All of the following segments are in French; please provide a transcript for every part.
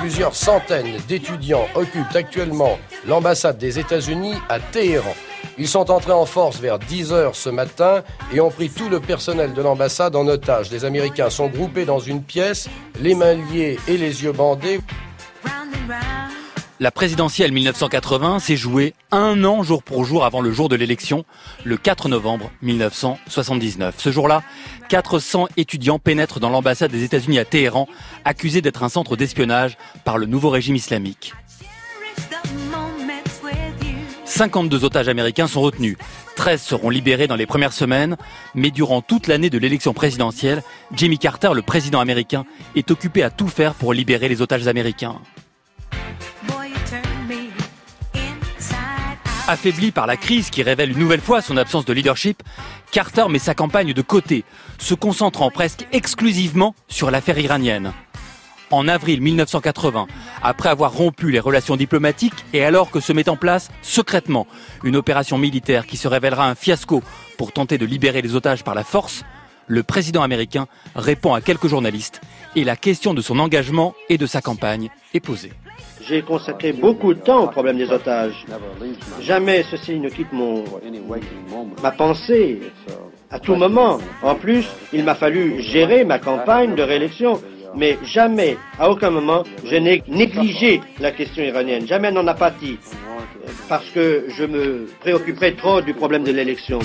Plusieurs centaines d'étudiants occupent actuellement l'ambassade des États-Unis à Téhéran. Ils sont entrés en force vers 10 heures ce matin et ont pris tout le personnel de l'ambassade en otage. Les Américains sont groupés dans une pièce, les mains liées et les yeux bandés. La présidentielle 1980 s'est jouée un an jour pour jour avant le jour de l'élection, le 4 novembre 1979. Ce jour-là, 400 étudiants pénètrent dans l'ambassade des États-Unis à Téhéran, accusés d'être un centre d'espionnage par le nouveau régime islamique. 52 otages américains sont retenus. 13 seront libérés dans les premières semaines, mais durant toute l'année de l'élection présidentielle, Jimmy Carter, le président américain, est occupé à tout faire pour libérer les otages américains. Affaibli par la crise qui révèle une nouvelle fois son absence de leadership, Carter met sa campagne de côté, se concentrant presque exclusivement sur l'affaire iranienne. En avril 1980, après avoir rompu les relations diplomatiques et alors que se met en place secrètement une opération militaire qui se révélera un fiasco pour tenter de libérer les otages par la force, le président américain répond à quelques journalistes et la question de son engagement et de sa campagne est posée. J'ai consacré beaucoup de temps au problème des otages. Jamais ceci ne quitte mon, ma pensée à tout moment. En plus, il m'a fallu gérer ma campagne de réélection. Mais jamais, à aucun moment, je n'ai négligé la question iranienne. Jamais n'en apathie. Parce que je me préoccuperai trop du problème de l'élection.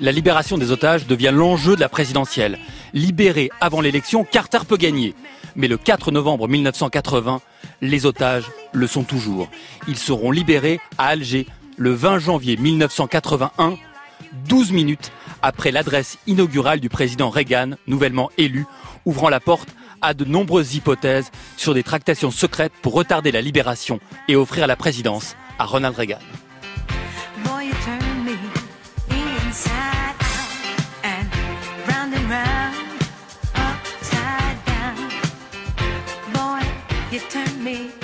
La libération des otages devient l'enjeu de la présidentielle. Libéré avant l'élection, Carter peut gagner. Mais le 4 novembre 1980, les otages le sont toujours. Ils seront libérés à Alger le 20 janvier 1981, 12 minutes après l'adresse inaugurale du président Reagan, nouvellement élu, ouvrant la porte à de nombreuses hypothèses sur des tractations secrètes pour retarder la libération et offrir la présidence à Ronald Reagan. You turn me